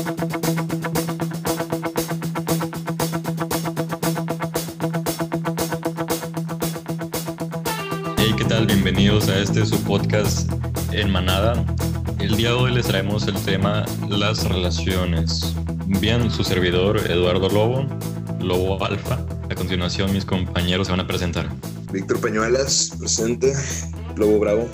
Hey, ¿qué tal? Bienvenidos a este su podcast en Manada. El día de hoy les traemos el tema las relaciones. Bien, su servidor Eduardo Lobo, Lobo Alfa. A continuación mis compañeros se van a presentar. Víctor Peñuelas, presente. Lobo Bravo.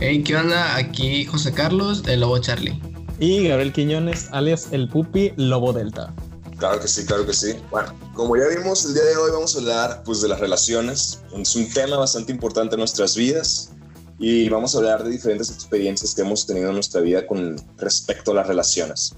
Hey, ¿qué onda? Aquí José Carlos, el Lobo Charlie. Y Gabriel Quiñones, alias el Pupi Lobo Delta. Claro que sí, claro que sí. Bueno, como ya vimos, el día de hoy vamos a hablar pues, de las relaciones. Es un tema bastante importante en nuestras vidas y vamos a hablar de diferentes experiencias que hemos tenido en nuestra vida con respecto a las relaciones.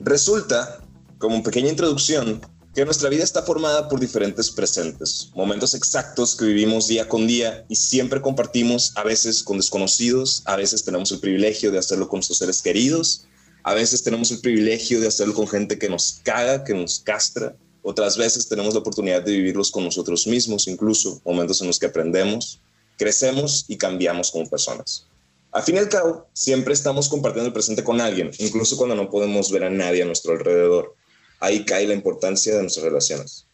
Resulta, como pequeña introducción, que nuestra vida está formada por diferentes presentes, momentos exactos que vivimos día con día y siempre compartimos, a veces con desconocidos, a veces tenemos el privilegio de hacerlo con nuestros seres queridos, a veces tenemos el privilegio de hacerlo con gente que nos caga, que nos castra, otras veces tenemos la oportunidad de vivirlos con nosotros mismos, incluso momentos en los que aprendemos, crecemos y cambiamos como personas. Al fin y al cabo, siempre estamos compartiendo el presente con alguien, incluso cuando no podemos ver a nadie a nuestro alrededor ahí cae la importancia de nuestras relaciones.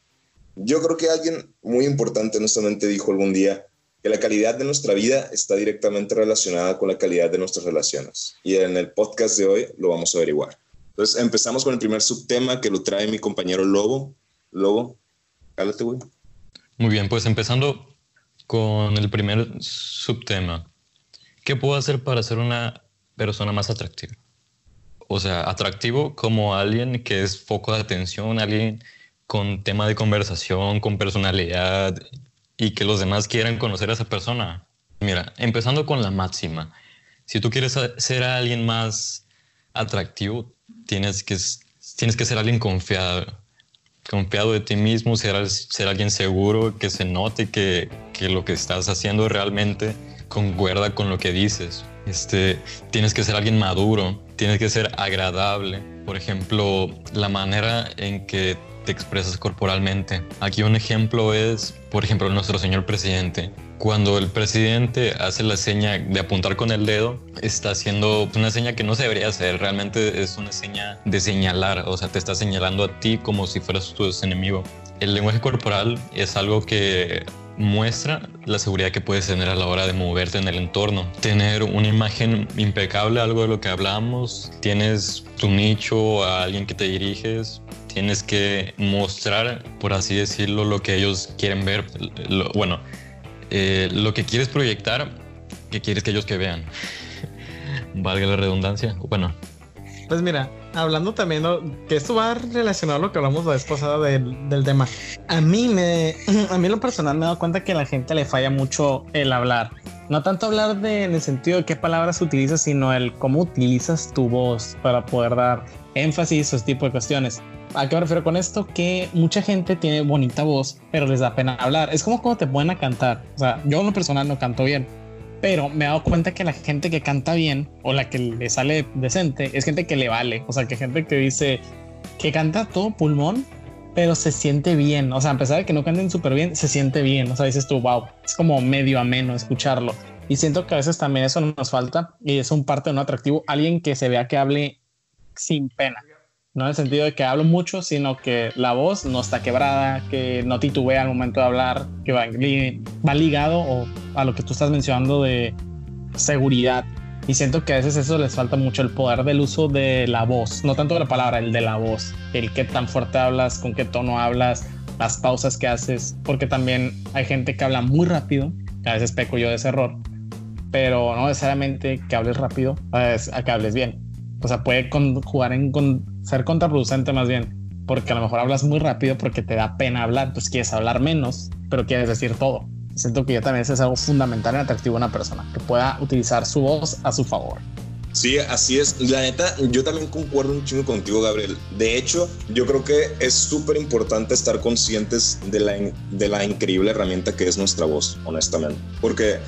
Yo creo que alguien muy importante honestamente dijo algún día que la calidad de nuestra vida está directamente relacionada con la calidad de nuestras relaciones. Y en el podcast de hoy lo vamos a averiguar. Entonces empezamos con el primer subtema que lo trae mi compañero Lobo. Lobo, cálate, güey. Muy bien, pues empezando con el primer subtema. ¿Qué puedo hacer para ser una persona más atractiva? O sea, atractivo como alguien que es foco de atención, alguien con tema de conversación, con personalidad y que los demás quieran conocer a esa persona. Mira, empezando con la máxima, si tú quieres ser alguien más atractivo, tienes que, tienes que ser alguien confiado, confiado de ti mismo, ser, ser alguien seguro, que se note que, que lo que estás haciendo realmente concuerda con lo que dices. Este, tienes que ser alguien maduro, tienes que ser agradable. Por ejemplo, la manera en que te expresas corporalmente. Aquí un ejemplo es, por ejemplo, nuestro señor presidente. Cuando el presidente hace la seña de apuntar con el dedo, está haciendo una seña que no se debería hacer. Realmente es una seña de señalar, o sea, te está señalando a ti como si fueras tu enemigo. El lenguaje corporal es algo que muestra la seguridad que puedes tener a la hora de moverte en el entorno. Tener una imagen impecable, algo de lo que hablamos, tienes tu nicho, a alguien que te diriges, tienes que mostrar, por así decirlo, lo que ellos quieren ver. bueno, eh, lo que quieres proyectar, que quieres que ellos que vean. Valga la redundancia. Bueno. Pues mira, hablando también, que esto va relacionado a lo que hablamos la vez pasada del, tema. A mí me, a mí lo personal me he dado cuenta que a la gente le falla mucho el hablar. No tanto hablar de, en el sentido de qué palabras utilizas, sino el cómo utilizas tu voz para poder dar énfasis a ese tipo de cuestiones. ¿A qué me refiero con esto? Que mucha gente tiene bonita voz, pero les da pena hablar. Es como cuando te ponen a cantar. O sea, yo en lo personal no canto bien, pero me he dado cuenta que la gente que canta bien o la que le sale decente es gente que le vale. O sea, que gente que dice que canta todo pulmón, pero se siente bien. O sea, a pesar de que no canten súper bien, se siente bien. O sea, dices tú, wow, es como medio ameno escucharlo. Y siento que a veces también eso nos falta y es un parte de un atractivo. Alguien que se vea que hable sin pena no en el sentido de que hablo mucho, sino que la voz no está quebrada, que no titubea al momento de hablar, que va, ligado a lo que tú estás mencionando de seguridad. Y siento que a veces eso les falta mucho el poder del uso de la voz, no tanto de la palabra, el de la voz, el qué tan fuerte hablas, con qué tono hablas, las pausas que haces, porque también hay gente que habla muy rápido, a veces peco yo de ese error, pero no necesariamente que hables rápido, a que hables bien. O sea, puede jugar en ser contraproducente más bien, porque a lo mejor hablas muy rápido porque te da pena hablar, pues quieres hablar menos, pero quieres decir todo. Siento que yo también es algo fundamental en atractivo a una persona, que pueda utilizar su voz a su favor. Sí, así es. La neta, yo también concuerdo un chingo contigo, Gabriel. De hecho, yo creo que es súper importante estar conscientes de la, de la increíble herramienta que es nuestra voz, honestamente. Porque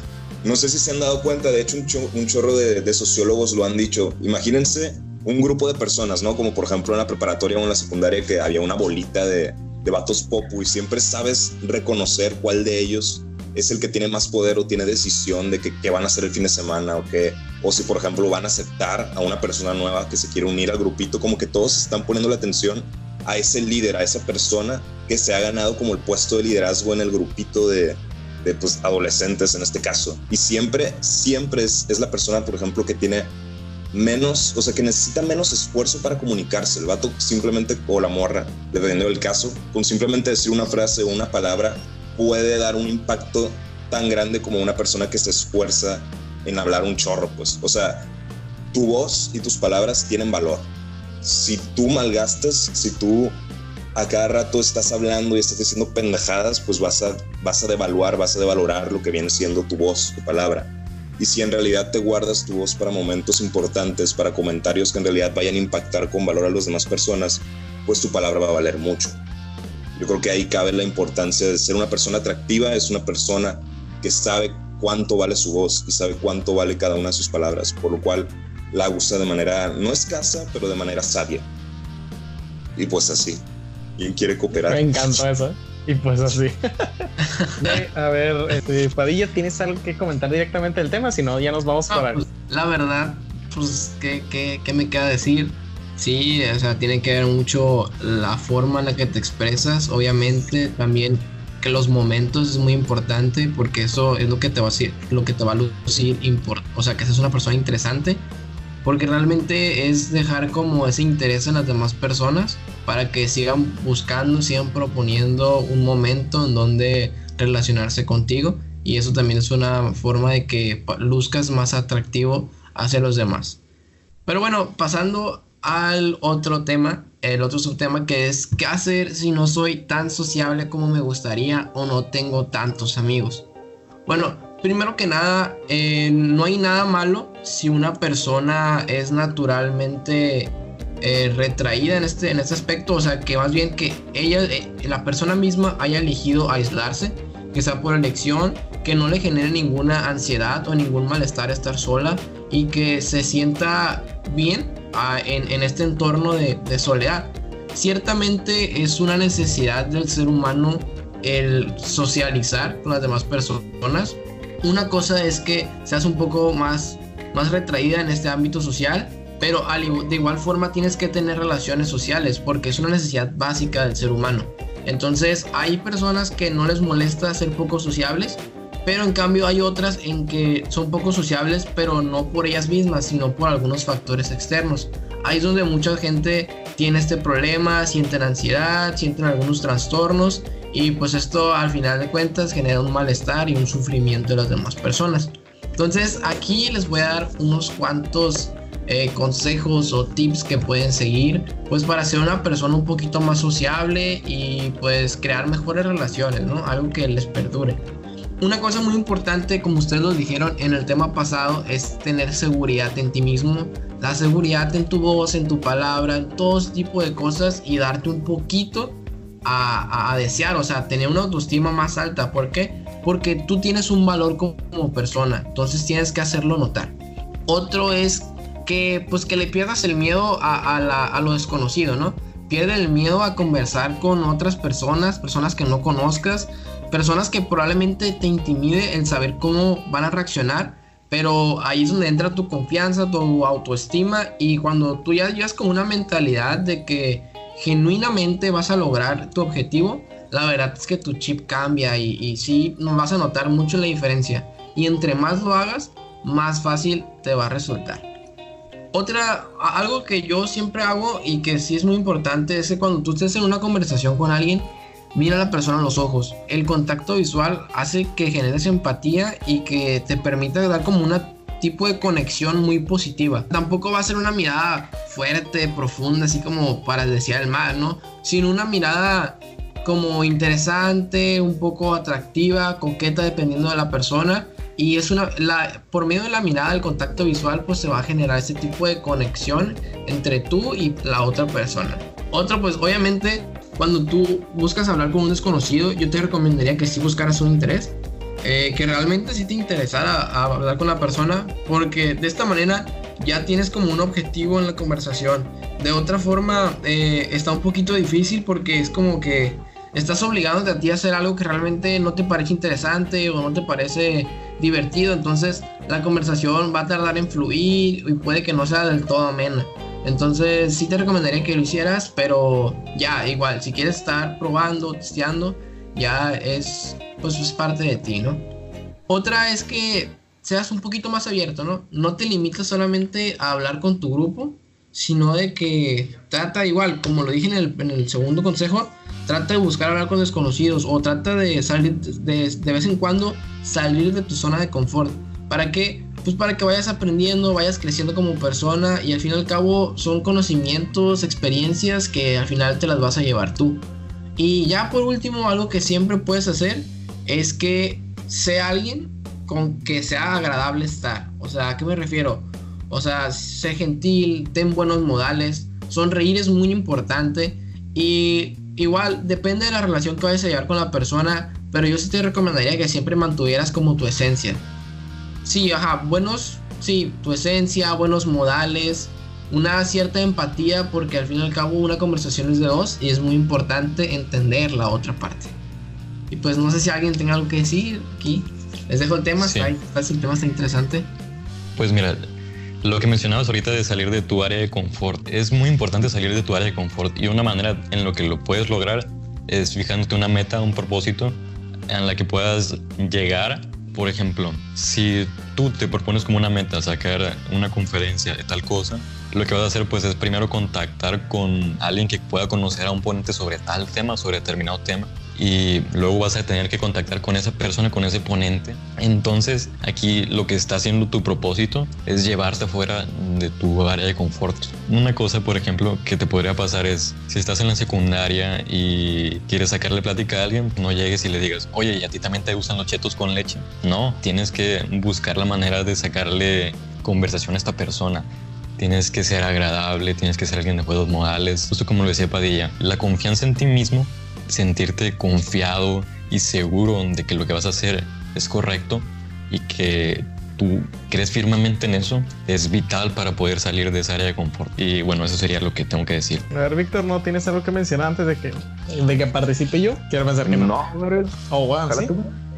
no sé si se han dado cuenta, de hecho, un, chorro de sociólogos lo han dicho. Imagínense un grupo de personas, ¿no? Como por ejemplo en la preparatoria o en la secundaria que había una bolita de, de vatos popu y siempre sabes reconocer cuál de ellos es el que tiene más poder o tiene decisión de qué van a hacer el fin de semana o qué, o si por ejemplo van a aceptar a una persona nueva que se quiere unir al grupito, como que todos están poniendo la atención a ese líder, a esa persona que se ha ganado como el puesto de liderazgo en el grupito de, de pues, adolescentes en este caso. Y siempre, siempre es, es la persona, por ejemplo, que tiene menos, o sea, que necesita menos esfuerzo para comunicarse. El vato simplemente, o la morra, dependiendo del caso, con simplemente decir una frase o una palabra puede dar un impacto tan grande como una persona que se esfuerza en hablar un chorro, pues. O sea, tu voz y tus palabras tienen valor. Si tú malgastas, si tú a cada rato estás hablando y estás diciendo pendejadas, pues vas a, vas a devaluar, vas a devalorar lo que viene siendo tu voz, tu palabra. Y si en realidad te guardas tu voz para momentos importantes, para comentarios que en realidad vayan a impactar con valor a las demás personas, pues tu palabra va a valer mucho. Yo creo que ahí cabe la importancia de ser una persona atractiva, es una persona que sabe cuánto vale su voz y sabe cuánto vale cada una de sus palabras, por lo cual la usa de manera no escasa, pero de manera sabia. Y pues así. ¿Quién quiere cooperar? Me encanta eso. Y pues así. a ver, este, Padilla, ¿tienes algo que comentar directamente del tema? Si no, ya nos vamos para. Pues, la verdad, pues, ¿qué, ¿qué, qué, me queda decir? Sí, o sea, tiene que ver mucho la forma en la que te expresas. Obviamente, también que los momentos es muy importante porque eso es lo que te va a decir, lo que te va a lucir, o sea, que seas una persona interesante porque realmente es dejar como ese interés en las demás personas para que sigan buscando, sigan proponiendo un momento en donde relacionarse contigo y eso también es una forma de que luzcas más atractivo hacia los demás. Pero bueno, pasando al otro tema, el otro subtema que es qué hacer si no soy tan sociable como me gustaría o no tengo tantos amigos. Bueno, primero que nada, eh, no hay nada malo si una persona es naturalmente eh, retraída en este, en este aspecto, o sea, que más bien que ella, eh, la persona misma haya elegido aislarse, que sea por elección, que no le genere ninguna ansiedad o ningún malestar estar sola y que se sienta bien ah, en, en, este entorno de, soledad. Ciertamente es una necesidad del ser humano el socializar con las demás personas, una cosa es que seas un poco más, más retraída en este ámbito social, pero de igual forma tienes que tener relaciones sociales porque es una necesidad básica del ser humano. Entonces hay personas que no les molesta ser poco sociables, pero en cambio hay otras en que son poco sociables, pero no por ellas mismas, sino por algunos factores externos. Ahí es donde mucha gente tiene este problema, sienten ansiedad, sienten algunos trastornos y pues esto al final de cuentas genera un malestar y un sufrimiento de las demás personas. Entonces aquí les voy a dar unos cuantos eh, consejos o tips que pueden seguir pues para ser una persona un poquito más sociable y pues crear mejores relaciones, ¿no? Algo que les perdure. Una cosa muy importante, como ustedes lo dijeron en el tema pasado, es tener seguridad en ti mismo, la seguridad en tu voz, en tu palabra, en todo tipo de cosas y darte un poquito a, desear, o sea, tener una autoestima más alta. ¿Por qué? Porque tú tienes un valor como, persona, entonces tienes que hacerlo notar. Otro es que, pues, que le pierdas el miedo a, a lo desconocido, ¿no? Pierde el miedo a conversar con otras personas, personas que no conozcas, personas que probablemente te intimide el saber cómo van a reaccionar, pero ahí es donde entra tu confianza, tu autoestima y cuando tú ya llevas con una mentalidad de que genuinamente vas a lograr tu objetivo, la verdad es que tu chip cambia y, sí vas a notar mucho la diferencia. Y entre más lo hagas, más fácil te va a resultar. Otra, algo que yo siempre hago y que sí es muy importante es que cuando tú estés en una conversación con alguien, mira a la persona a los ojos. El contacto visual hace que generes empatía y que te permita dar como una tipo de conexión muy positiva. Tampoco va a ser una mirada fuerte, profunda, así como para desear el mal, ¿no? Sino una mirada como interesante, un poco atractiva, coqueta, dependiendo de la persona. Y es una, la, por medio de la mirada, el contacto visual, pues se va a generar ese tipo de conexión entre tú y la otra persona. Otro, pues obviamente, cuando tú buscas hablar con un desconocido, yo te recomendaría que si buscaras un interés eh, que realmente sí te interesara hablar con la persona, porque de esta manera ya tienes como un objetivo en la conversación. De otra forma, eh, está un poquito difícil porque es como que estás obligándote a ti a hacer algo que realmente no te parece interesante o no te parece divertido, entonces la conversación va a tardar en fluir y puede que no sea del todo amena. Entonces sí te recomendaría que lo hicieras, pero ya igual, si quieres estar probando, testeando, ya es pues es parte de ti, ¿no? Otra es que seas un poquito más abierto, ¿no? No te limites solamente a hablar con tu grupo, sino de que trata igual, como lo dije en el, en el segundo consejo, trata de buscar hablar con desconocidos o trata de salir de, de, vez en cuando salir de tu zona de confort. ¿Para qué? Pues para que vayas aprendiendo, vayas creciendo como persona y al fin y al cabo son conocimientos, experiencias que al final te las vas a llevar tú. Y ya por último, algo que siempre puedes hacer es que sea alguien con que sea agradable estar. O sea, ¿a qué me refiero? O sea, sé gentil, ten buenos modales, sonreír es muy importante y igual depende de la relación que vayas a llevar con la persona, pero yo sí te recomendaría que siempre mantuvieras como tu esencia. Sí, ajá, buenos, sí, tu esencia, buenos modales, una cierta empatía, porque al fin y al cabo una conversación es de dos y es muy importante entender la otra parte. Y pues no sé si alguien tenga algo que decir aquí. Les dejo el tema, sí. está, el tema está interesante. Pues mira, lo que mencionabas ahorita de salir de tu área de confort, es muy importante salir de tu área de confort y una manera en lo que lo puedes lograr es fijándote una meta, un propósito en la que puedas llegar. Por ejemplo, si tú te propones como una meta sacar una conferencia de tal cosa, lo que vas a hacer pues es primero contactar con alguien que pueda conocer a un ponente sobre tal tema, sobre determinado tema y luego vas a tener que contactar con esa persona, con ese ponente. Entonces aquí lo que está haciendo tu propósito es llevarte fuera de tu área de confort. Una cosa, por ejemplo, que te podría pasar es si estás en la secundaria y quieres sacarle plática a alguien, no llegues y le digas, oye, ¿y a ti también te gustan los chetos con leche? No, tienes que buscar la manera de sacarle conversación a esta persona tienes que ser agradable, tienes que ser alguien de juegos modales, justo como lo decía Padilla, la confianza en ti mismo sentirte confiado y seguro de que lo que vas a hacer es correcto y que tú crees firmemente en eso es vital para poder salir de esa área de confort. Y bueno, eso sería lo que tengo que decir. A ver, Víctor, ¿no tienes algo que mencionar antes de que, de que participe yo? Quiero pensar que no. No, Oh, wow, ¿sí?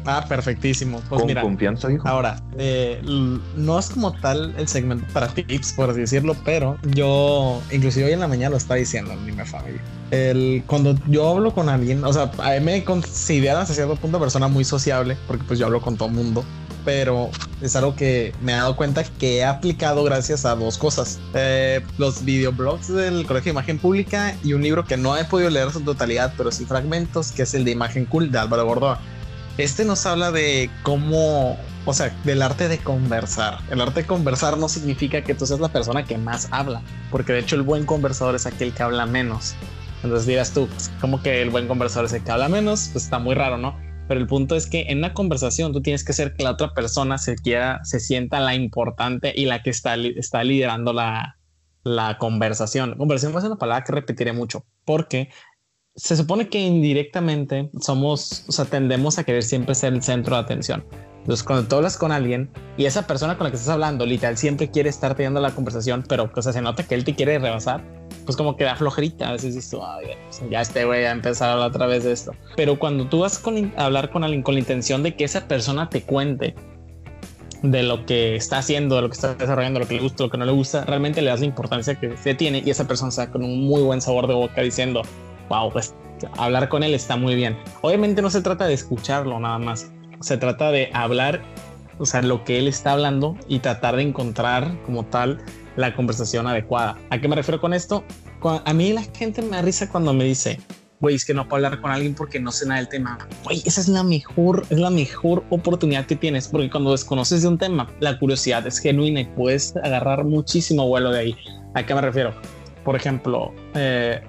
Ah, perfectísimo. Pues Con mira, confianza, hijo. Ahora, eh, no es como tal el segmento para tips, por así decirlo, pero yo, inclusive hoy en la mañana lo estaba diciendo en mi familia. El, cuando yo hablo con alguien, o sea, a mí me considero hasta cierto punto persona muy sociable, porque pues yo hablo con todo mundo, pero es algo que me he dado cuenta que he aplicado gracias a dos cosas. Eh, los videoblogs del Colegio de Imagen Pública y un libro que no he podido leer en su totalidad, pero sí fragmentos, que es el de Imagen Cool de Álvaro Bordoa. Este nos habla de cómo, o sea, del arte de conversar. El arte de conversar no significa que tú seas la persona que más habla, porque de hecho el buen conversador es aquel que habla menos. Entonces dirás tú, pues, ¿cómo que el buen conversador es el que habla menos? Pues está muy raro, ¿no? Pero el punto es que en una conversación tú tienes que ser que la otra persona se quiera, se sienta la importante y la que está, está liderando la, la conversación. Conversación ser una palabra que repetiré mucho porque se supone que indirectamente somos, o sea, tendemos a querer siempre ser el centro de atención. Entonces, cuando tú hablas con alguien y esa persona con la que estás hablando, literal, siempre quiere estar teniendo la conversación, pero o sea, se nota que él te quiere rebasar, pues como que da flojerita. A veces dices, Ay, ya este güey a empezar a hablar otra vez de esto. Pero cuando tú vas con, a hablar con alguien con la intención de que esa persona te cuente de lo que está haciendo, de lo que está desarrollando, lo que le gusta, lo que no le gusta, realmente le das la importancia que se tiene y esa persona está con un muy buen sabor de boca diciendo, wow, pues hablar con él está muy bien. Obviamente no se trata de escucharlo nada más, se trata de hablar, o sea, lo que él está hablando y tratar de encontrar como tal la conversación adecuada. ¿A qué me refiero con esto? A mí la gente me da risa cuando me dice, güey, es que no puedo hablar con alguien porque no sé nada del tema. Güey, esa es la mejor, es la mejor oportunidad que tienes porque cuando desconoces de un tema, la curiosidad es genuina y puedes agarrar muchísimo vuelo de ahí. ¿A qué me refiero? Por ejemplo, eh,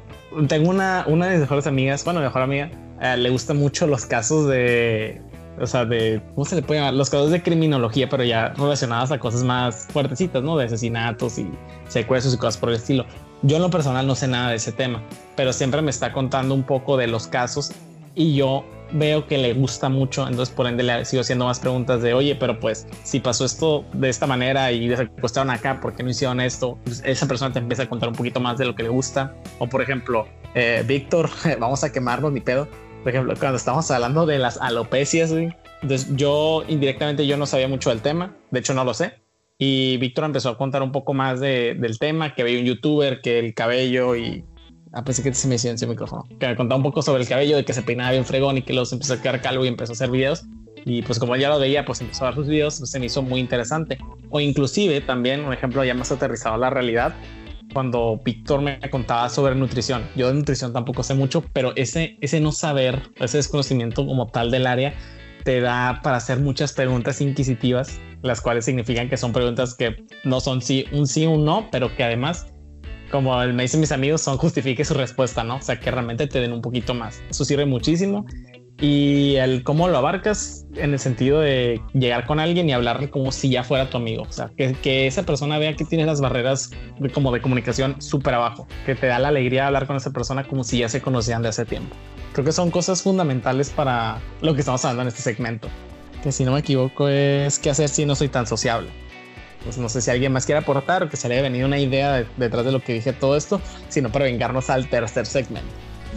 tengo una, una de mis mejores amigas, bueno, mejor amiga, eh, le gustan mucho los casos de, o sea, de, ¿cómo se le puede llamar? Los casos de criminología, pero ya relacionadas a cosas más fuertecitas, ¿no? De asesinatos y secuestros y cosas por el estilo. Yo en lo personal no sé nada de ese tema, pero siempre me está contando un poco de los casos y yo veo que le gusta mucho, entonces por ende le sigo haciendo más preguntas de, oye, pero pues si pasó esto de esta manera y secuestraron acá, ¿por qué no hicieron esto? Pues esa persona te empieza a contar un poquito más de lo que le gusta. O por ejemplo, eh, Víctor, vamos a quemarnos ni pedo. Por ejemplo, cuando estamos hablando de las alopecias, Entonces yo indirectamente yo no sabía mucho del tema, de hecho no lo sé. Y Víctor empezó a contar un poco más de, del tema, que había un youtuber, que el cabello y... Ah, pensé que se me en el micrófono. Que me contaba un poco sobre el cabello, de que se peinaba bien fregón y que los empezó a quedar calvo y empezó a hacer videos. Y pues como ya lo veía, pues empezó a ver sus videos, pues, se me hizo muy interesante. O inclusive también, un ejemplo ya más aterrizado a la realidad, cuando Víctor me contaba sobre nutrición. Yo de nutrición tampoco sé mucho, pero ese, ese no saber, ese desconocimiento como tal del área, te da para hacer muchas preguntas inquisitivas, las cuales significan que son preguntas que no son sí, un sí, un no, pero que además, como me dicen mis amigos, son justifique su respuesta, ¿no? O sea, que realmente te den un poquito más. Eso sirve muchísimo y el cómo lo abarcas en el sentido de llegar con alguien y hablarle como si ya fuera tu amigo. O sea, que, que esa persona vea que tienes las barreras de, como de comunicación súper abajo, que te da la alegría de hablar con esa persona como si ya se conocían de hace tiempo. Creo que son cosas fundamentales para lo que estamos hablando en este segmento. Que si no me equivoco es qué hacer si no soy tan sociable. Pues no sé si alguien más quiere aportar o que se le haya venido una idea detrás de lo que dije todo esto, sino para vengarnos al tercer segmento.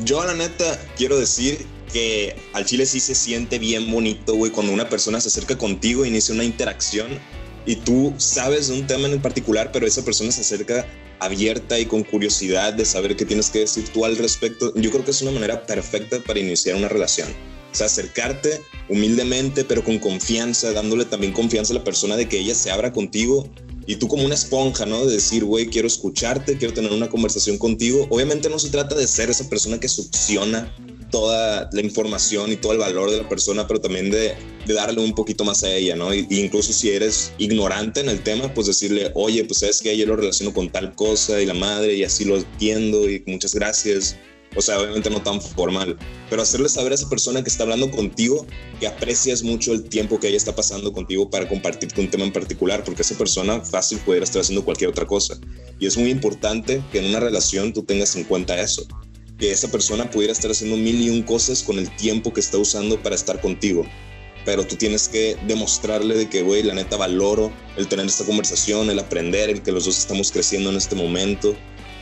Yo, la neta, quiero decir que al chile sí se siente bien bonito, güey, cuando una persona se acerca contigo, inicia una interacción y tú sabes de un tema en particular, pero esa persona se acerca abierta y con curiosidad de saber qué tienes que decir tú al respecto. Yo creo que es una manera perfecta para iniciar una relación. O sea, acercarte humildemente, pero con confianza, dándole también confianza a la persona de que ella se abra contigo y tú como una esponja, ¿no? De decir, güey, quiero escucharte, quiero tener una conversación contigo. Obviamente no se trata de ser esa persona que succiona toda la información y todo el valor de la persona, pero también de, darle un poquito más a ella, ¿no? Y, incluso si eres ignorante en el tema, pues decirle, oye, pues sabes que yo lo relaciono con tal cosa y la madre y así lo entiendo y muchas gracias. O sea, obviamente no tan formal, pero hacerle saber a esa persona que está hablando contigo que aprecias mucho el tiempo que ella está pasando contigo para compartirte un tema en particular, porque esa persona fácil pudiera estar haciendo cualquier otra cosa. Y es muy importante que en una relación tú tengas en cuenta eso que esa persona pudiera estar haciendo mil y un cosas con el tiempo que está usando para estar contigo. Pero tú tienes que demostrarle de que, güey, la neta valoro el tener esta conversación, el aprender, el que los dos estamos creciendo en este momento.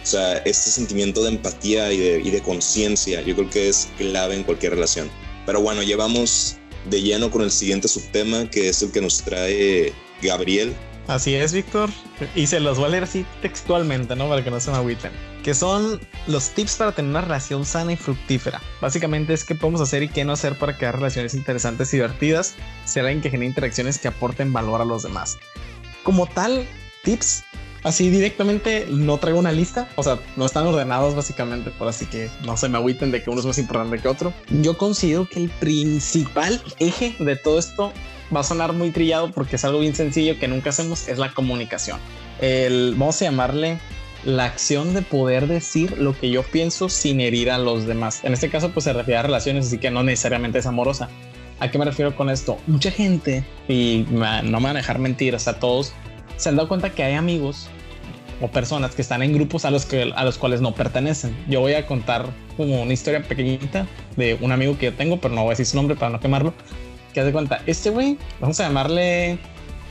O sea, este sentimiento de empatía y de, y de conciencia, yo creo que es clave en cualquier relación. Pero bueno, llevamos de lleno con el siguiente subtema, que es el que nos trae Gabriel. Así es, Víctor. Y se los voy a leer así textualmente, ¿no? Para que no se me agüiten. Que son los tips para tener una relación sana y fructífera. Básicamente es qué podemos hacer y qué no hacer para crear relaciones interesantes y divertidas. Ser alguien que genere interacciones que aporten valor a los demás. Como tal, tips así directamente no traigo una lista, o sea, no están ordenados básicamente, por así que no se me agüiten de que uno es más importante que otro. Yo considero que el principal eje de todo esto va a sonar muy trillado porque es algo bien sencillo que nunca hacemos, es la comunicación. El, vamos a llamarle la acción de poder decir lo que yo pienso sin herir a los demás. En este caso, pues se refiere a relaciones, así que no necesariamente es amorosa. ¿A qué me refiero con esto? Mucha gente, y no me van a dejar mentir, sea, todos se han dado cuenta que hay amigos o personas que están en grupos a los, que, a los cuales no pertenecen. Yo voy a contar como una historia pequeñita de un amigo que yo tengo, pero no voy a decir su nombre para no quemarlo, que hace cuenta, este güey, vamos a llamarle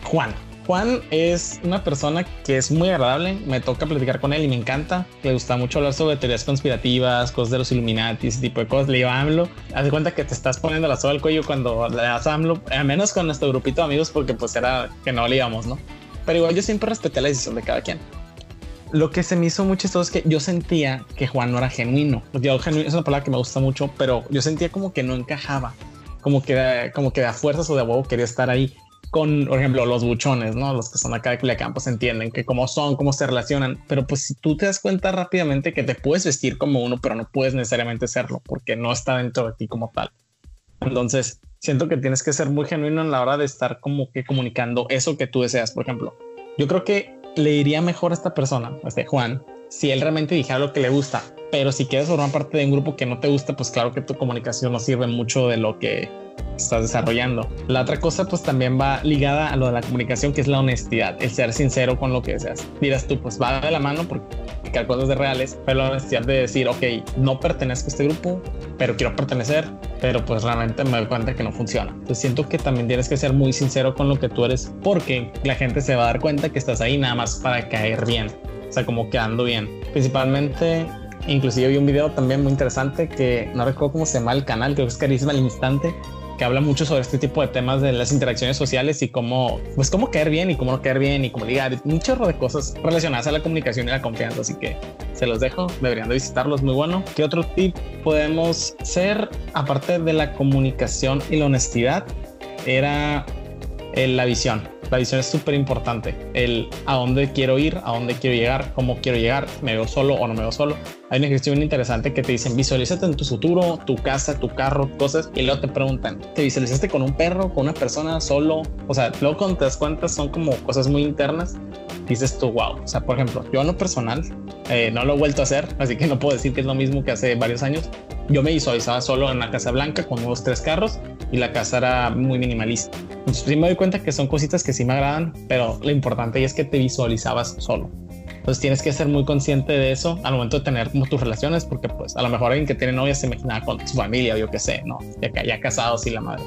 Juan. Juan es una persona que es muy agradable, me toca platicar con él y me encanta. Le gusta mucho hablar sobre teorías conspirativas, cosas de los Illuminati, ese tipo de cosas. Le digo a AMLO, haz cuenta que te estás poniendo la soga al cuello cuando le das a AMLO, al menos con nuestro grupito de amigos, porque pues era que no le íbamos, ¿no? Pero igual yo siempre respeté la decisión de cada quien. Lo que se me hizo muy chistoso es que yo sentía que Juan no era genuino. Yo, genuino es una palabra que me gusta mucho, pero yo sentía como que no encajaba como que, como que a fuerzas o de huevo quería estar ahí con, por ejemplo, los buchones, ¿no? Los que son acá de Culiacán, pues entienden que cómo son, cómo se relacionan, pero pues si tú te das cuenta rápidamente que te puedes vestir como uno, pero no puedes necesariamente serlo porque no está dentro de ti como tal. Entonces, siento que tienes que ser muy genuino en la hora de estar como que comunicando eso que tú deseas. Por ejemplo, yo creo que le iría mejor a esta persona, este Juan, si él realmente dijera lo que le gusta, pero si quieres formar parte de un grupo que no te gusta, pues claro que tu comunicación no sirve mucho de lo que estás desarrollando. La otra cosa pues también va ligada a lo de la comunicación, que es la honestidad, el ser sincero con lo que deseas. Dirás tú, pues va de la mano porque cosas de reales, pero la honestidad de decir, ok, no pertenezco a este grupo, pero quiero pertenecer, pero pues realmente me doy cuenta que no funciona. Entonces siento que también tienes que ser muy sincero con lo que tú eres, porque la gente se va a dar cuenta que estás ahí nada más para caer bien, o sea, como quedando bien. Principalmente Inclusive vi un video también muy interesante que no recuerdo cómo se llama el canal, creo que es Carisma al Instante, que habla mucho sobre este tipo de temas de las interacciones sociales y cómo, pues cómo caer bien y cómo no caer bien y cómo ligar, un chorro de cosas relacionadas a la comunicación y la confianza. Así que se los dejo, deberían de visitarlos, muy bueno. ¿Qué otro tip podemos ser, aparte de la comunicación y la honestidad? Era eh, la visión la visión es súper importante. El a dónde quiero ir, a dónde quiero llegar, cómo quiero llegar, me veo solo o no me veo solo. Hay un ejercicio interesante que te dicen visualízate en tu futuro, tu casa, tu carro, cosas, y luego te preguntan, ¿te visualizaste con un perro, con una persona, solo? O sea, luego cuando te das cuenta son como cosas muy internas. Dices tú, wow. O sea, por ejemplo, yo en lo personal eh, no lo he vuelto a hacer, así que no puedo decir que es lo mismo que hace varios años. Yo me visualizaba solo en la Casa Blanca con unos tres carros y la casa era muy minimalista. Entonces sí me doy cuenta que son cositas que sí me agradan, pero lo importante es que te visualizabas solo. Entonces tienes que ser muy consciente de eso al momento de tener como tus relaciones, porque pues a lo mejor alguien que tiene novia se imaginaba con su familia, yo qué sé, ¿no? Ya, ya casados y la madre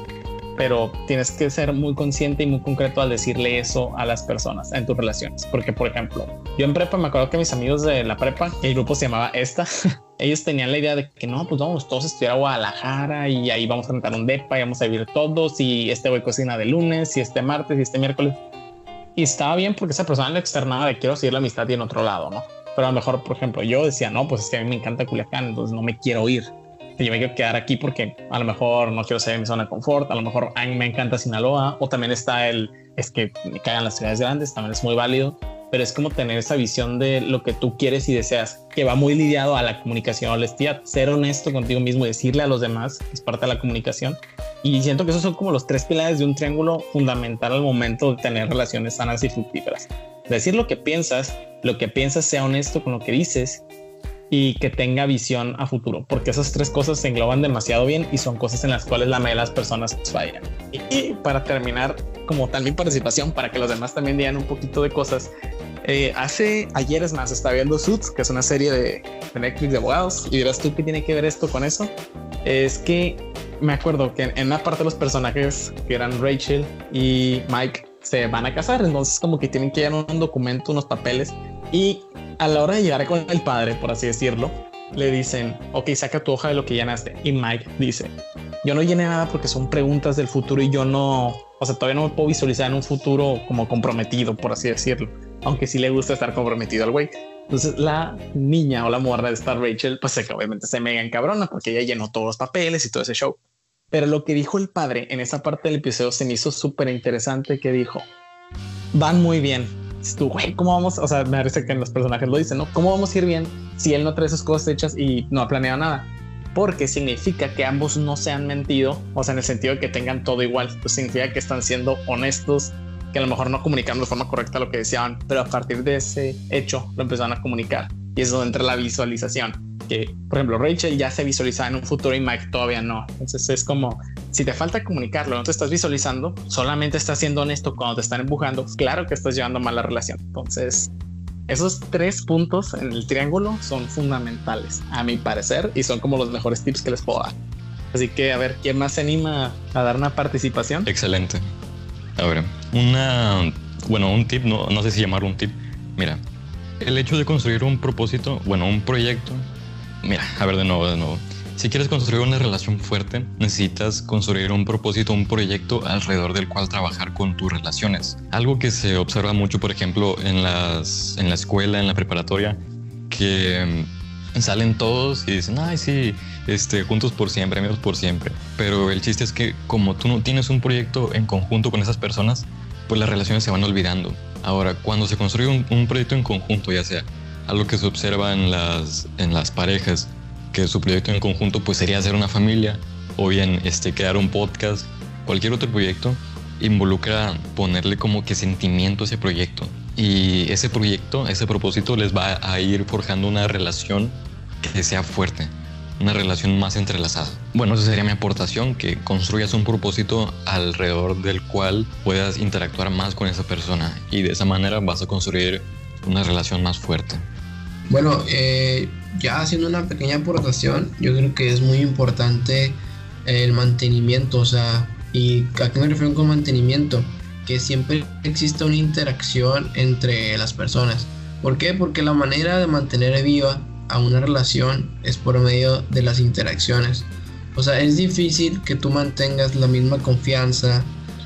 pero tienes que ser muy consciente y muy concreto al decirle eso a las personas en tus relaciones. Porque, por ejemplo, yo en prepa me acuerdo que mis amigos de la prepa, el grupo se llamaba Esta, ellos tenían la idea de que no, pues vamos todos a estudiar a Guadalajara y ahí vamos a rentar un depa y vamos a vivir todos y este güey cocina de lunes y este martes y este miércoles. Y estaba bien porque esa persona le externaba de quiero seguir la amistad y en otro lado, ¿no? Pero a lo mejor, por ejemplo, yo decía, no, pues es que a mí me encanta Culiacán, entonces no me quiero ir yo me quiero quedar aquí porque a lo mejor no quiero ser en mi zona de confort, a lo mejor a mí me encanta Sinaloa, o también está el, es que me cagan las ciudades grandes, también es muy válido, pero es como tener esa visión de lo que tú quieres y deseas, que va muy lidiado a la comunicación, honestidad, ser honesto contigo mismo decirle a los demás, es parte de la comunicación. Y siento que esos son como los tres pilares de un triángulo fundamental al momento de tener relaciones sanas y fructíferas. Decir lo que piensas, lo que piensas sea honesto con lo que dices y que tenga visión a futuro, porque esas tres cosas se engloban demasiado bien y son cosas en las cuales la mayoría de las personas fallan. Y para terminar, como tal mi participación, para que los demás también digan un poquito de cosas, eh, hace ayer es más, estaba viendo Suits, que es una serie de, Netflix de abogados, y dirás tú qué tiene que ver esto con eso. Es que me acuerdo que en, una parte de los personajes que eran Rachel y Mike se van a casar, entonces como que tienen que llevar un documento, unos papeles y a la hora de llegar con el padre, por así decirlo, le dicen, ok, saca tu hoja de lo que llenaste. Y Mike dice, yo no llené nada porque son preguntas del futuro y yo no, o sea, todavía no me puedo visualizar en un futuro como comprometido, por así decirlo. Aunque sí le gusta estar comprometido al güey. Entonces la niña o la morra de Star Rachel, pues obviamente se mega encabrona porque ella llenó todos los papeles y todo ese show. Pero lo que dijo el padre en esa parte del episodio se hizo súper interesante que dijo, van muy bien, tú, güey, ¿cómo vamos? O sea, me parece que en los personajes lo dicen, ¿no? ¿Cómo vamos a ir bien si él no trae esas cosas hechas y no ha planeado nada? Porque significa que ambos no se han mentido, o sea, en el sentido de que tengan todo igual, pues significa que están siendo honestos, que a lo mejor no comunicaron de forma correcta lo que decían, pero a partir de ese hecho lo empezaron a comunicar. Y es donde entra la visualización por ejemplo, Rachel ya se visualiza en un futuro y Mike todavía no. Entonces es como, si te falta comunicarlo, no te estás visualizando, solamente estás siendo honesto cuando te están empujando, claro que estás llevando mal la relación. Entonces, esos tres puntos en el triángulo son fundamentales, a mi parecer, y son como los mejores tips que les puedo dar. Así que, a ver, ¿quién más se anima a dar una participación? Excelente. A ver, una, bueno, un tip, no, no sé si llamar un tip. Mira, el hecho de construir un propósito, bueno, un proyecto, Mira, a ver de nuevo, de nuevo. Si quieres construir una relación fuerte, necesitas construir un propósito, un proyecto alrededor del cual trabajar con tus relaciones. Algo que se observa mucho, por ejemplo, en, las, en la escuela, en la preparatoria, que mm, salen todos y dicen, ay, sí, este, juntos por siempre, amigos por siempre. Pero el chiste es que como tú no tienes un proyecto en conjunto con esas personas, pues las relaciones se van olvidando. Ahora, cuando se construye un, un proyecto en conjunto, ya sea algo que se observa en las, en las parejas, que su proyecto en conjunto pues sería hacer una familia o bien este, crear un podcast, cualquier otro proyecto, involucra ponerle como que sentimiento a ese proyecto. Y ese proyecto, ese propósito les va a ir forjando una relación que sea fuerte, una relación más entrelazada. Bueno, esa sería mi aportación, que construyas un propósito alrededor del cual puedas interactuar más con esa persona y de esa manera vas a construir una relación más fuerte. Bueno, eh, ya haciendo una pequeña aportación, yo creo que es muy importante el mantenimiento, o sea, ¿y a qué me refiero con mantenimiento? Que siempre exista una interacción entre las personas. ¿Por qué? Porque la manera de mantener viva a una relación es por medio de las interacciones. O sea, es difícil que tú mantengas la misma confianza,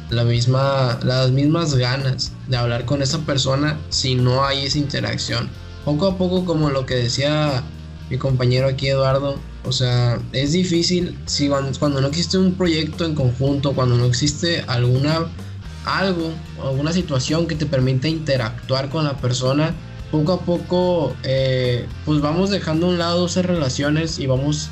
la misma, las mismas ganas de hablar con esa persona si no hay esa interacción. Poco a poco, como lo que decía mi compañero aquí Eduardo, o sea, es difícil si cuando no existe un proyecto en conjunto, cuando no existe alguna algo, alguna situación que te permita interactuar con la persona, poco a poco eh, pues vamos dejando a un lado esas relaciones y vamos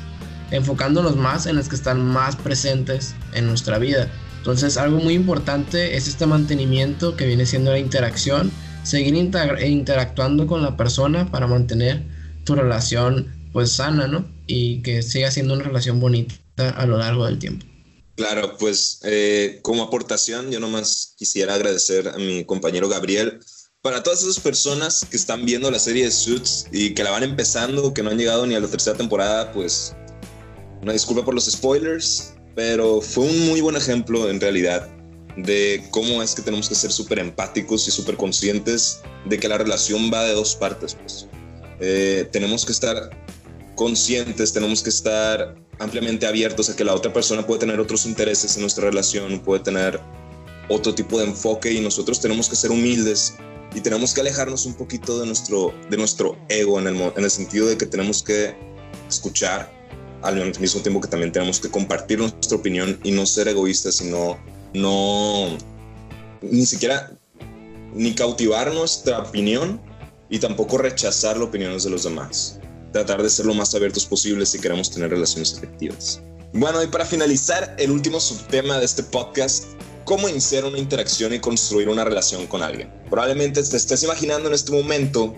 enfocándonos más en las que están más presentes en nuestra vida. Entonces algo muy importante es este mantenimiento que viene siendo la interacción, seguir interactuando con la persona para mantener tu relación pues sana, ¿no? Y que siga siendo una relación bonita a lo largo del tiempo. Claro, pues eh, como aportación yo nomás quisiera agradecer a mi compañero Gabriel para todas esas personas que están viendo la serie de Suits y que la van empezando, que no han llegado ni a la tercera temporada, pues una disculpa por los spoilers, pero fue un muy buen ejemplo en realidad de cómo es que tenemos que ser súper empáticos y súper conscientes de que la relación va de dos partes. Pues. Eh, tenemos que estar conscientes, tenemos que estar ampliamente abiertos a que la otra persona puede tener otros intereses en nuestra relación, puede tener otro tipo de enfoque y nosotros tenemos que ser humildes y tenemos que alejarnos un poquito de nuestro, de nuestro ego en el, en el sentido de que tenemos que escuchar al mismo tiempo que también tenemos que compartir nuestra opinión y no ser egoístas, sino no ni siquiera ni cautivar nuestra opinión y tampoco rechazar las opiniones de los demás. Tratar de ser lo más abiertos posible si queremos tener relaciones efectivas. Bueno, y para finalizar, el último subtema de este podcast cómo iniciar una interacción y construir una relación con alguien. Probablemente te estés imaginando en este momento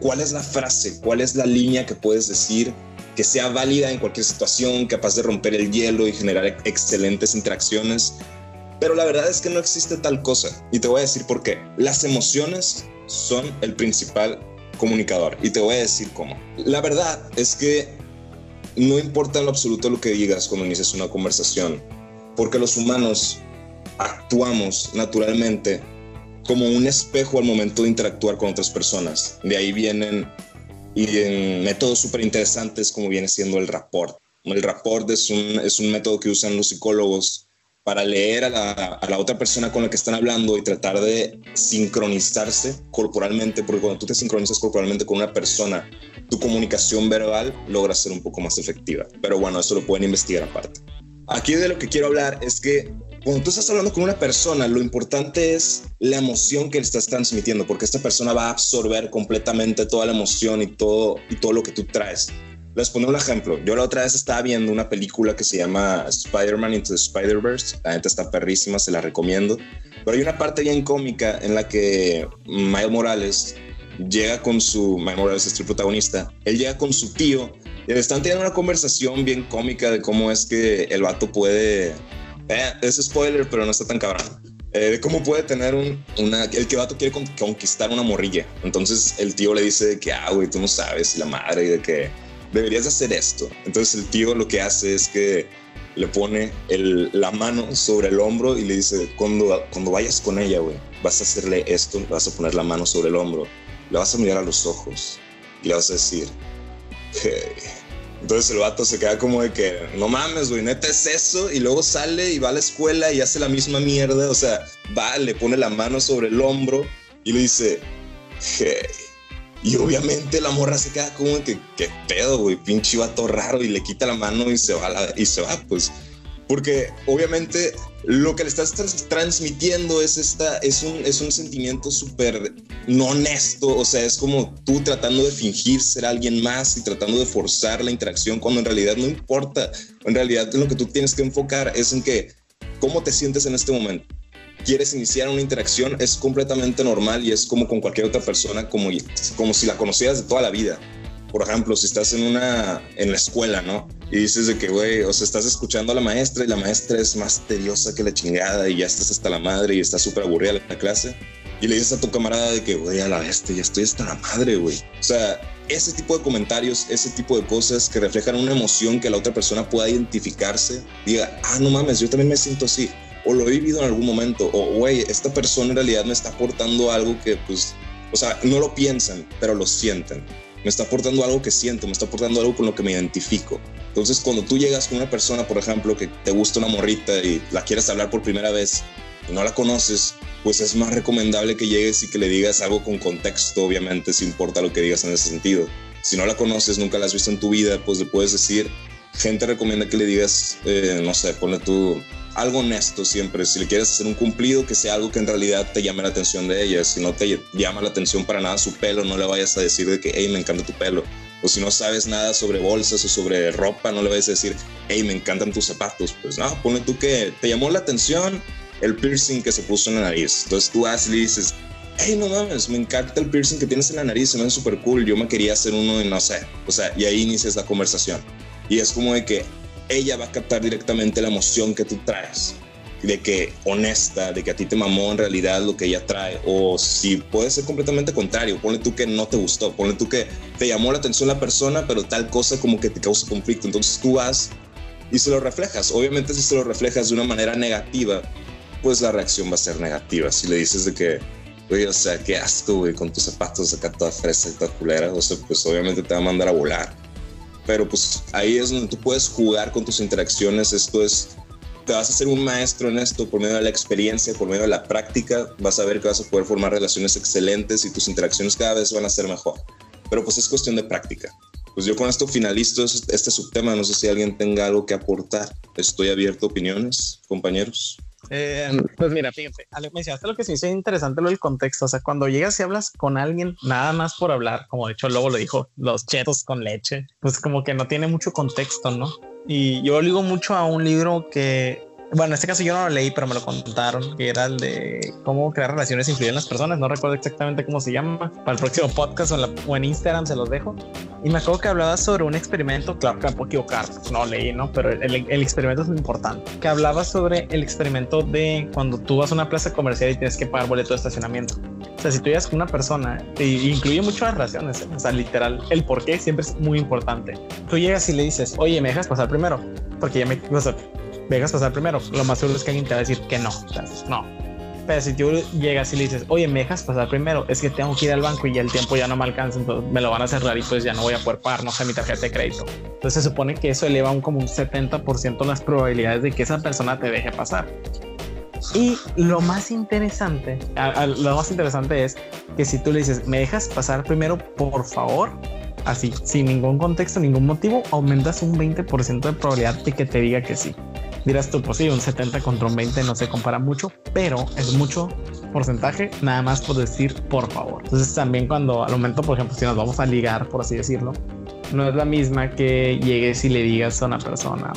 cuál es la frase, cuál es la línea que puedes decir que sea válida en cualquier situación, capaz de romper el hielo y generar excelentes interacciones. Pero la verdad es que no existe tal cosa. Y te voy a decir por qué. Las emociones son el principal comunicador. Y te voy a decir cómo. La verdad es que no importa en lo absoluto lo que digas cuando inicias una conversación. Porque los humanos actuamos naturalmente como un espejo al momento de interactuar con otras personas. De ahí vienen y en métodos súper interesantes como viene siendo el rapport. El rapport es un, es un método que usan los psicólogos para leer a la, otra persona con la que están hablando y tratar de sincronizarse corporalmente, porque cuando tú te sincronizas corporalmente con una persona, tu comunicación verbal logra ser un poco más efectiva. Pero bueno, eso lo pueden investigar aparte. Aquí de lo que quiero hablar es que cuando tú estás hablando con una persona, lo importante es la emoción que le estás transmitiendo, porque esta persona va a absorber completamente toda la emoción y todo, y todo lo que tú traes. Les pongo un ejemplo. Yo la otra vez estaba viendo una película que se llama Spider-Man Into the Spider-Verse. La gente está perrísima, se la recomiendo. Pero hay una parte bien cómica en la que Miles Morales llega con su... Miles Morales es el protagonista. Él llega con su tío y están teniendo una conversación bien cómica de cómo es que el vato puede eh, es spoiler, pero no está tan cabrón. Eh, de cómo puede tener un, una, el que vato quiere conquistar una morrilla. Entonces el tío le dice que, ah, güey, tú no sabes, y la madre, y de que deberías hacer esto. Entonces el tío lo que hace es que le pone la mano sobre el hombro y le dice, cuando, cuando vayas con ella, güey, vas a hacerle esto, vas a poner la mano sobre el hombro, le vas a mirar a los ojos y le vas a decir, hey, entonces el vato se queda como de que, no mames, güey, neta es eso. Y luego sale y va a la escuela y hace la misma mierda. O sea, va, le pone la mano sobre el hombro y le dice, hey. Y obviamente la morra se queda como que, qué pedo, güey, pinche vato raro. Y le quita la mano y se va, y se va, pues. Porque obviamente lo que le estás transmitiendo es, esta, es, un, es un sentimiento súper no honesto, o sea, es como tú tratando de fingir ser alguien más y tratando de forzar la interacción cuando en realidad no importa, en realidad lo que tú tienes que enfocar es en que cómo te sientes en este momento. Quieres iniciar una interacción, es completamente normal y es como con cualquier otra persona, como, como si la conocieras de toda la vida por ejemplo, si estás en una, en la escuela, ¿no? Y dices de que, güey, o sea, estás escuchando a la maestra y la maestra es más tediosa que la chingada y ya estás hasta la madre y estás súper aburrida la clase. Y le dices a tu camarada de que, güey, a la bestia, ya estoy hasta la madre, güey. O sea, ese tipo de comentarios, ese tipo de cosas que reflejan una emoción que la otra persona pueda identificarse, diga, ah, no mames, yo también me siento así. O lo he vivido en algún momento. O, güey, esta persona en realidad me está aportando algo que, pues, o sea, no lo piensan, pero lo sienten. me está aportando algo que siento, me está aportando algo con lo que me identifico. Entonces, cuando tú llegas con una persona, por ejemplo, que te gusta una morrita y la quieres hablar por primera vez y no la conoces, pues es más recomendable que llegues y que le digas algo con contexto, obviamente, si importa lo que digas en ese sentido. Si no la conoces, nunca la has visto en tu vida, pues le puedes decir, gente recomienda que le digas, eh, no sé, ponle tú algo honesto siempre. Si le quieres hacer un cumplido, que sea algo que en realidad te llame la atención de ella. Si no te llama la atención para nada su pelo, no le vayas a decir de que, hey, me encanta tu pelo. O si no sabes nada sobre bolsas o sobre ropa, no le vayas a decir, hey, me encantan tus zapatos. Pues no, ponle tú que te llamó la atención el piercing que se puso en la nariz. Entonces tú vas y le dices, hey, no mames, me encanta el piercing que tienes en la nariz, se me ve súper cool. Yo me quería hacer uno y no sé. O sea, y ahí inicias la conversación. Y es como de que ella va a captar directamente la emoción que tú traes, de que honesta, de que a ti te mamó en realidad lo que ella trae, o si puede ser completamente contrario, ponle tú que no te gustó, ponle tú que te llamó la atención la persona, pero tal cosa como que te causa conflicto, entonces tú vas y se lo reflejas, obviamente si se lo reflejas de una manera negativa, pues la reacción va a ser negativa, si le dices de que, oye, o sea, qué asco, güey, con tus zapatos acá toda fresa y toda culera, o sea, pues obviamente te va a mandar a volar pero pues ahí es donde tú puedes jugar con tus interacciones. Esto es, te vas a hacer un maestro en esto por medio de la experiencia, por medio de la práctica. Vas a ver que vas a poder formar relaciones excelentes y tus interacciones cada vez van a ser mejor. Pero pues es cuestión de práctica. Pues yo con esto finalizo este subtema. No sé si alguien tenga algo que aportar. Estoy abierto a opiniones, compañeros. Eh, pues mira, fíjate, mencionaste lo que sí es interesante lo del contexto. O sea, cuando llegas y hablas con alguien nada más por hablar, como de hecho luego lo dijo, los chetos con leche, pues como que no tiene mucho contexto, ¿no? Y yo digo mucho a un libro que bueno, en este caso yo no lo leí, pero me lo contaron, que era el de cómo crear relaciones e influir en las personas. No recuerdo exactamente cómo se llama. Para el próximo podcast o en, Instagram se los dejo. Y me acuerdo que hablaba sobre un experimento, claro que me puedo equivocar, no leí, ¿no? Pero el, el, experimento es muy importante. Que hablaba sobre el experimento de cuando tú vas a una plaza comercial y tienes que pagar boleto de estacionamiento. O sea, si tú llegas con una persona, incluye mucho las relaciones, ¿eh? o sea, literal, el por qué siempre es muy importante. Tú llegas y le dices, oye, me dejas pasar primero, porque ya me, o sea, dejas pasar primero, lo más seguro es que alguien te va a decir que no. no. Pero si tú llegas y le dices, oye, me dejas pasar primero, es que tengo que ir al banco y ya el tiempo ya no me alcanza, entonces me lo van a cerrar y pues ya no voy a poder pagar, no sé, mi tarjeta de crédito. Entonces se supone que eso eleva un como un 70% las probabilidades de que esa persona te deje pasar. Y lo más interesante, lo más interesante es que si tú le dices, me dejas pasar primero, por favor, así, sin ningún contexto, ningún motivo, aumentas un 20% de probabilidad de que te diga que sí dirás tú, pues sí, un 70 contra un 20 no se compara mucho, pero es mucho porcentaje nada más por decir por favor. Entonces también cuando al momento, por ejemplo, si nos vamos a ligar, por así decirlo, no es la misma que llegues y le digas a una persona,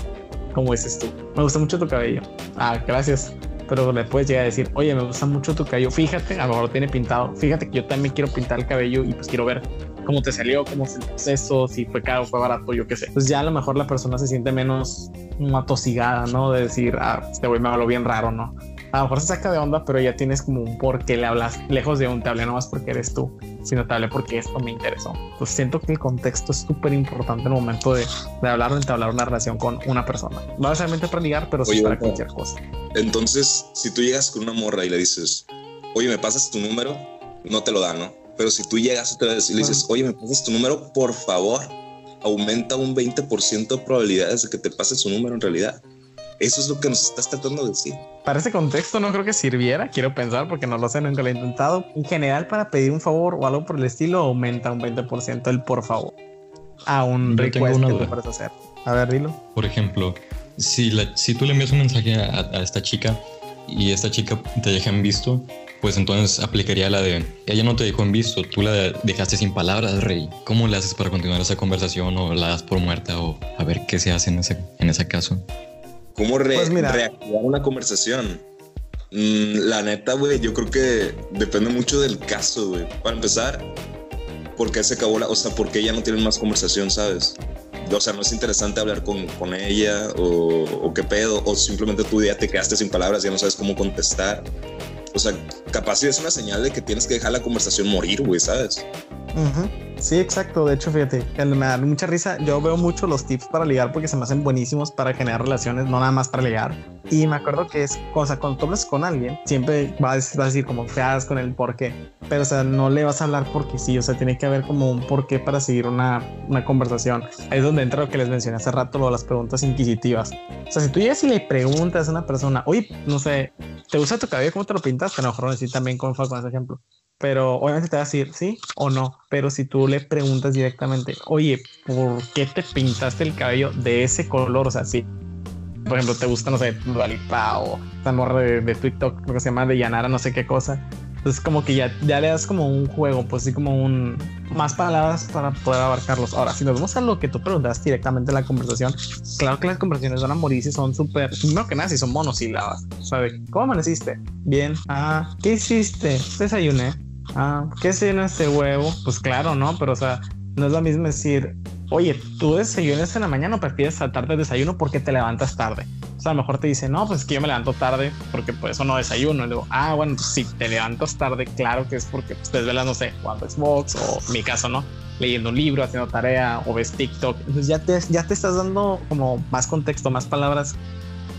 como dices tú, me gusta mucho tu cabello. Ah, gracias. Pero le puedes llegar a decir, oye, me gusta mucho tu cabello. Fíjate, a lo mejor tiene pintado. Fíjate que yo también quiero pintar el cabello y pues quiero ver cómo te salió, cómo fue el proceso, si fue caro, fue barato, yo qué sé. Pues ya a lo mejor la persona se siente menos atosigada, ¿no? De decir, ah, este güey me habló bien raro, ¿no? A lo mejor se saca de onda, pero ya tienes como un por qué le hablas lejos de un te hablé nomás porque eres tú, sino te hablé porque esto me interesó. Pues siento que el contexto es súper importante en el momento de, de hablar o entablar una relación con una persona. No necesariamente para ligar, pero sí para cualquier cosa. Entonces, si tú llegas con una morra y le dices, oye, ¿me pasas tu número? No te lo da, ¿no? Pero si tú llegas otra vez y le dices, oye, ¿me pasas tu número? Por favor, aumenta un 20% de probabilidades de que te pase su número en realidad. Eso es lo que nos estás tratando de decir. Para ese contexto no creo que sirviera, quiero pensar, porque no lo sé, nunca lo he intentado. En general, para pedir un favor o algo por el estilo, aumenta un 20% el por favor a un request que tú puedes hacer. A ver, dilo. Por ejemplo, si, si tú le envías un mensaje a, a esta chica y esta chica te deja en visto, pues entonces aplicaría la de, ella no te dejó en visto, tú la dejaste sin palabras, rey. ¿Cómo le haces para continuar esa conversación o la das por muerta o a ver qué se hace en ese, en ese caso? ¿Cómo pues reactivar una conversación? Mm, la neta, güey, yo creo que depende mucho del caso, güey. Para empezar, ¿por qué se acabó la, o sea, por qué ya no tienen más conversación, sabes? O sea, no es interesante hablar con, con ella o, o, qué pedo, o simplemente tú ya te quedaste sin palabras, ya no sabes cómo contestar. O sea, capaz es una señal de que tienes que dejar la conversación morir, güey, ¿sabes? Sí, exacto. De hecho, fíjate, me da mucha risa. Yo veo mucho los tips para ligar porque se me hacen buenísimos para generar relaciones, no nada más para ligar. Y me acuerdo que es, o sea, cuando tú hablas con alguien, siempre vas, a decir como te con el por qué, pero o sea, no le vas a hablar porque sí, o sea, tiene que haber como un por qué para seguir una, una conversación. Ahí es donde entra lo que les mencioné hace rato, lo de las preguntas inquisitivas. O sea, si tú llegas y le preguntas a una persona, oye, no sé, ¿te gusta tu cabello? ¿Cómo te lo pintas? A lo mejor decir también fue con ese ejemplo pero obviamente te va a decir sí o no. Pero si tú le preguntas directamente, oye, ¿por qué te pintaste el cabello de ese color? O sea, sí. Por ejemplo, te gusta, no sé, Dualipa o esta morra de, de, TikTok, lo que se llama de Yanara, no sé qué cosa. Entonces, como que ya, ya le das como un juego, pues sí, como un más palabras para poder abarcarlos. Ahora, si nos vamos a lo que tú preguntas directamente en la conversación, claro que las conversaciones van a morir si son súper, primero que nada, si son monosílabas. ¿Sabes? ¿Cómo amaneciste? Bien. Ah, ¿qué hiciste? Desayuné. Ah, ¿qué en este huevo? Pues claro, ¿no? Pero, o sea, no es lo mismo decir, oye, tú desayunas en la mañana o prefieres saltarte el desayuno porque te levantas tarde. O sea, a lo mejor te dice, no, pues es que yo me levanto tarde porque pues eso no desayuno. Y digo, ah, bueno, pues si te levantas tarde, claro que es porque pues, desvelas, no sé, jugando Xbox o mi caso, ¿no? Leyendo un libro, haciendo tarea o ves TikTok. Entonces ya te, ya te estás dando como más contexto, más palabras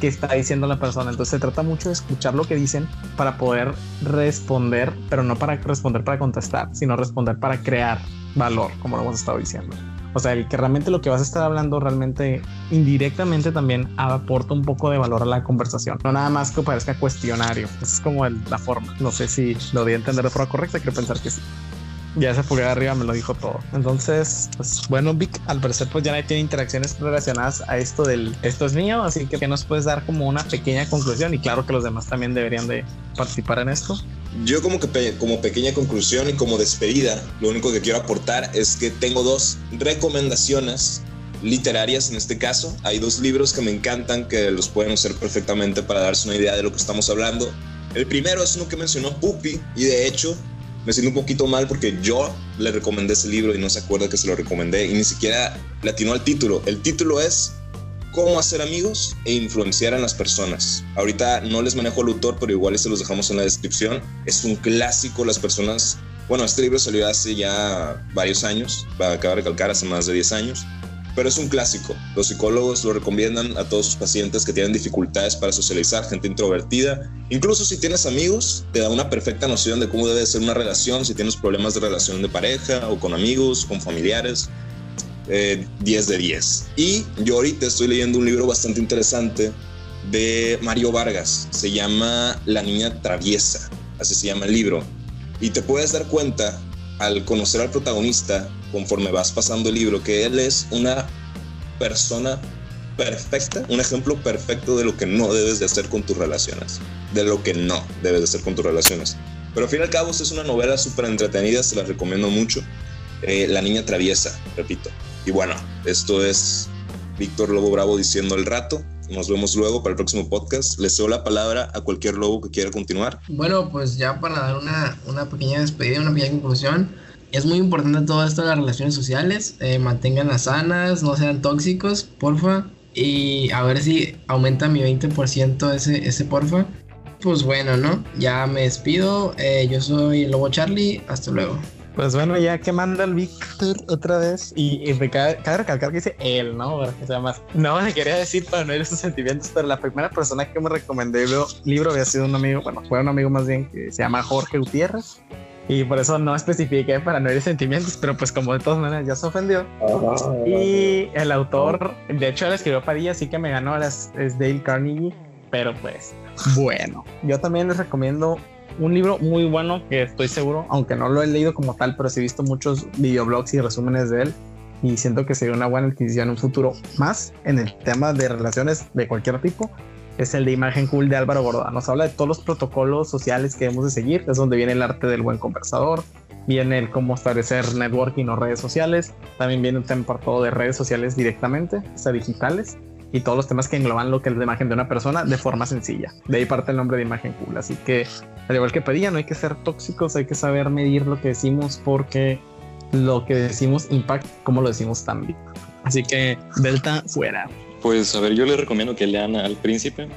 que está diciendo la persona. Entonces se trata mucho de escuchar lo que dicen para poder responder, pero no para responder para contestar, sino responder para crear valor, como lo hemos estado diciendo. O sea, el que realmente lo que vas a estar hablando realmente indirectamente también aporta un poco de valor a la conversación. No nada más que parezca cuestionario. Esa es como la forma. No sé si lo di a entender de forma correcta. Quiero pensar que sí ya ese pulgar arriba me lo dijo todo. Entonces, pues bueno, Vic, al parecer pues ya tiene interacciones relacionadas a esto del esto es mío, así que nos puedes dar como una pequeña conclusión y claro que los demás también deberían de participar en esto. Yo como que como pequeña conclusión y como despedida, lo único que quiero aportar es que tengo dos recomendaciones literarias en este caso. Hay dos libros que me encantan que los pueden usar perfectamente para darse una idea de lo que estamos hablando. El primero es uno que mencionó Puppy y de hecho me siento un poquito mal porque yo le recomendé ese libro y no se acuerda que se lo recomendé y ni siquiera le atinó al título. El título es Cómo hacer amigos e influenciar a las personas. Ahorita no les manejo el autor, pero igual se los dejamos en la descripción. Es un clásico, las personas... Bueno, este libro salió hace ya varios años, va a acabar de recalcar hace más de 10 años pero es un clásico. Los psicólogos lo recomiendan a todos sus pacientes que tienen dificultades para socializar, gente introvertida. Incluso si tienes amigos, te da una perfecta noción de cómo debe ser una relación, si tienes problemas de relación de pareja o con amigos, con familiares. 10 eh, de 10. Y yo ahorita estoy leyendo un libro bastante interesante de Mario Vargas. Se llama La Niña Traviesa. Así se llama el libro. Y te puedes dar cuenta al conocer al protagonista conforme vas pasando el libro, que él es una persona perfecta, un ejemplo perfecto de lo que no debes de hacer con tus relaciones, de lo que no debes de hacer con tus relaciones. Pero al fin y al cabo es una novela súper entretenida, se la recomiendo mucho. Eh, la niña traviesa, repito. Y bueno, esto es Víctor Lobo Bravo diciendo el rato. Nos vemos luego para el próximo podcast. Les cedo la palabra a cualquier lobo que quiera continuar. Bueno, pues ya para dar una, una pequeña despedida, una pequeña conclusión. Es muy importante todo esto de las relaciones sociales. Eh, manténganlas sanas, no sean tóxicos, porfa. Y a ver si aumenta mi 20% ese, ese porfa. Pues bueno, ¿no? Ya me despido. Eh, yo soy Lobo Charlie. Hasta luego. Pues bueno, ya que manda el Víctor otra vez, y, cabe, recalcar que dice él, ¿no? que sea más. No le quería decir para no ir sus sentimientos, pero la primera persona que me recomendé el libro había sido un amigo, bueno, fue un amigo más bien que se llama Jorge Gutiérrez. Y por eso no especifiqué para no ir sentimientos, pero pues como de todas maneras ya se ofendió. Y el autor, de hecho, él escribió Padilla, así que me ganó, es, es Dale Carnegie. Pero pues, bueno, yo también les recomiendo un libro muy bueno que estoy seguro, aunque no lo he leído como tal, pero sí he visto muchos videoblogs y resúmenes de él y siento que sería una buena adquisición en un futuro más en el tema de relaciones de cualquier tipo. Es el de Imagen Cool de Álvaro Borda. Nos habla de todos los protocolos sociales que debemos de seguir. Es donde viene el arte del buen conversador, viene el cómo establecer networking o redes sociales. También viene un tema todo de redes sociales directamente, o sea, digitales y todos los temas que engloban lo que es la imagen de una persona de forma sencilla. De ahí parte el nombre de imagen cool. Así que, al igual que pedía, no hay que ser tóxicos, hay que saber medir lo que decimos porque lo que decimos impacta como lo decimos también. Así que, Delta, fuera. Pues a ver, yo les recomiendo que lean al príncipe,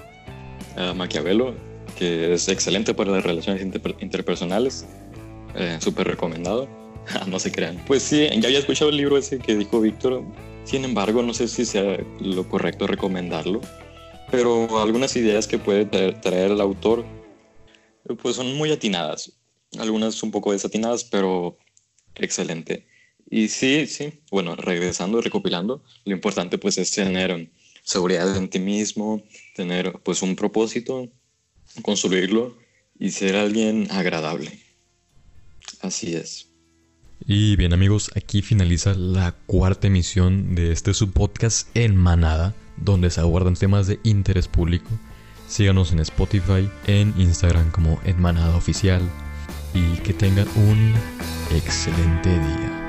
a Maquiavelo, que es excelente para las relaciones interpersonales. Eh, Súper recomendado. No se crean. Pues sí, ya había escuchado el libro ese que dijo Víctor. Sin embargo, no sé si sea lo correcto recomendarlo. Pero algunas ideas que puede traer el autor, pues son muy atinadas. Algunas un poco desatinadas, pero excelente. Y sí, sí, bueno, regresando, recopilando, lo importante pues es tener seguridad en ti mismo, tener pues un propósito, construirlo y ser alguien agradable. Así es. Y bien amigos, aquí finaliza la cuarta emisión de este subpodcast en Manada, donde se aguardan temas de interés público. Síganos en Spotify, en Instagram como en Manada Oficial y que tengan un excelente día.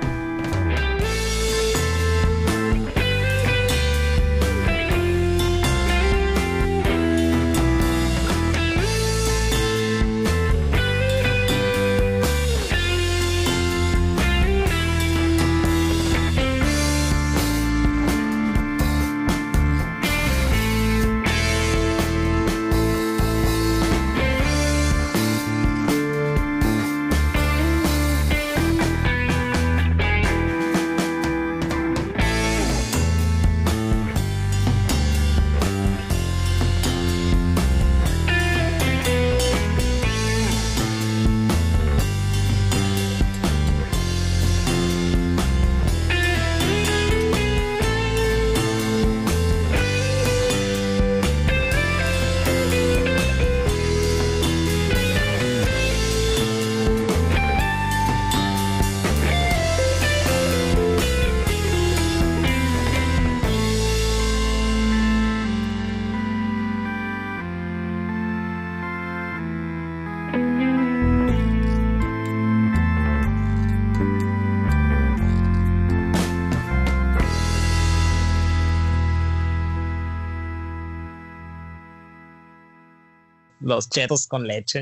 Los chetos con leche.